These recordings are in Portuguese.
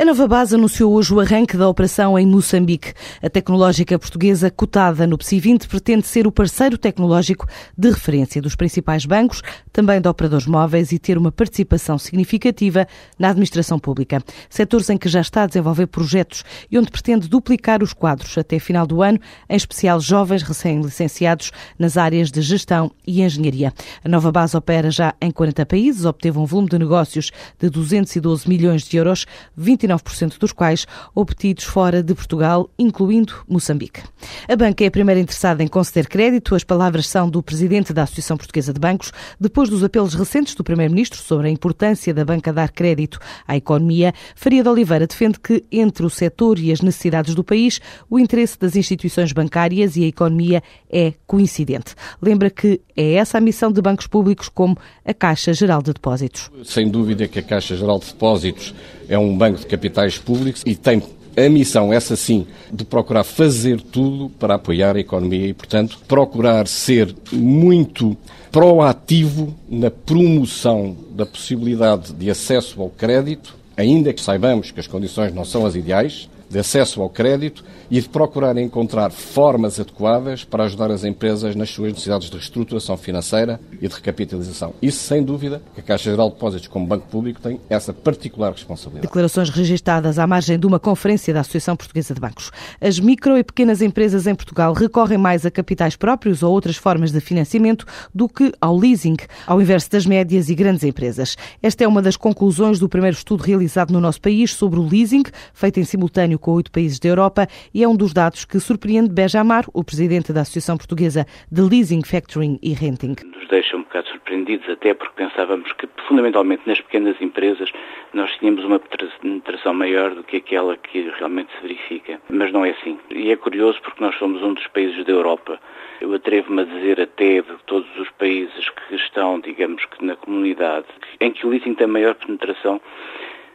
A Nova Base anunciou hoje o arranque da operação em Moçambique. A tecnológica portuguesa cotada no PSI 20 pretende ser o parceiro tecnológico de referência dos principais bancos, também de operadores móveis e ter uma participação significativa na administração pública. Setores em que já está a desenvolver projetos e onde pretende duplicar os quadros até final do ano, em especial jovens recém-licenciados nas áreas de gestão e engenharia. A Nova Base opera já em 40 países, obteve um volume de negócios de 212 milhões de euros, 29 99% dos quais obtidos fora de Portugal, incluindo Moçambique. A banca é a primeira interessada em conceder crédito. As palavras são do presidente da Associação Portuguesa de Bancos, depois dos apelos recentes do primeiro-ministro sobre a importância da banca dar crédito à economia. Faria de Oliveira defende que, entre o setor e as necessidades do país, o interesse das instituições bancárias e a economia é coincidente. Lembra que é essa a missão de bancos públicos como a Caixa Geral de Depósitos. Sem dúvida que a Caixa Geral de Depósitos é um banco de capitais públicos e tem a missão, essa sim, de procurar fazer tudo para apoiar a economia e, portanto, procurar ser muito proativo na promoção da possibilidade de acesso ao crédito, ainda que saibamos que as condições não são as ideais, de acesso ao crédito e de procurar encontrar formas adequadas para ajudar as empresas nas suas necessidades de reestruturação financeira e de recapitalização. Isso, sem dúvida, que a Caixa Geral de Depósitos, como Banco Público, tem essa particular responsabilidade. Declarações registadas à margem de uma conferência da Associação Portuguesa de Bancos. As micro e pequenas empresas em Portugal recorrem mais a capitais próprios ou outras formas de financiamento do que ao leasing, ao inverso das médias e grandes empresas. Esta é uma das conclusões do primeiro estudo realizado no nosso país sobre o leasing, feito em simultâneo com oito países da Europa e é um dos dados que surpreende Benjamar, o presidente da Associação Portuguesa de Leasing, Factoring e Renting. Nos deixa um bocado surpreendidos, até porque pensávamos que, fundamentalmente, nas pequenas empresas, nós tínhamos uma penetração maior do que aquela que realmente se verifica. Mas não é assim. E é curioso porque nós somos um dos países da Europa eu atrevo-me a dizer até de todos os países que estão, digamos que na comunidade, em que o leasing tem maior penetração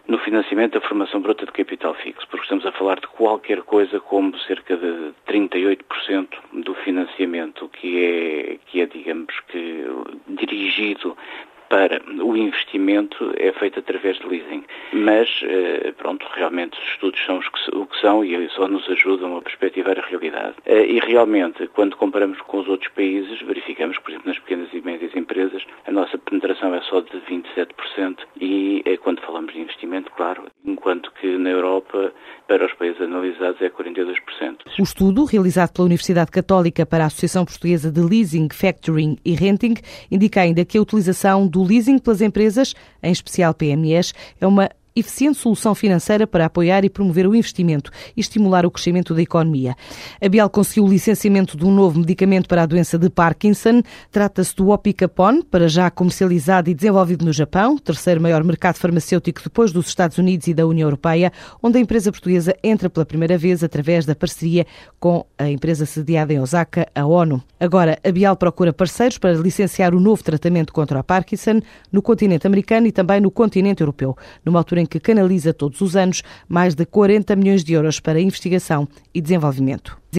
no financiamento da formação bruta de capital fixo, porque estamos a falar de qualquer coisa como cerca de 38% do financiamento que é, que é digamos que, dirigido para o investimento é feito através de leasing. Mas, eh, pronto, realmente os estudos são o que são e só nos ajudam a perspectivar a realidade. Eh, e realmente, quando comparamos com os outros países, verificamos por exemplo, nas pequenas e médias empresas, a nossa penetração é só de 27% e eh, quando falamos de investimento, claro, enquanto que na Europa, para os países analisados, é 42%. O estudo, realizado pela Universidade Católica para a Associação Portuguesa de Leasing, Factoring e Renting, indica ainda que a utilização do leasing pelas empresas, em especial PMEs, é uma eficiente solução financeira para apoiar e promover o investimento e estimular o crescimento da economia. A Bial conseguiu o licenciamento de um novo medicamento para a doença de Parkinson. Trata-se do Opicapone, para já comercializado e desenvolvido no Japão, terceiro maior mercado farmacêutico depois dos Estados Unidos e da União Europeia, onde a empresa portuguesa entra pela primeira vez através da parceria com a empresa sediada em Osaka, a ONU. Agora, a Bial procura parceiros para licenciar o novo tratamento contra a Parkinson no continente americano e também no continente europeu, numa altura em em que canaliza todos os anos mais de 40 milhões de euros para investigação e desenvolvimento.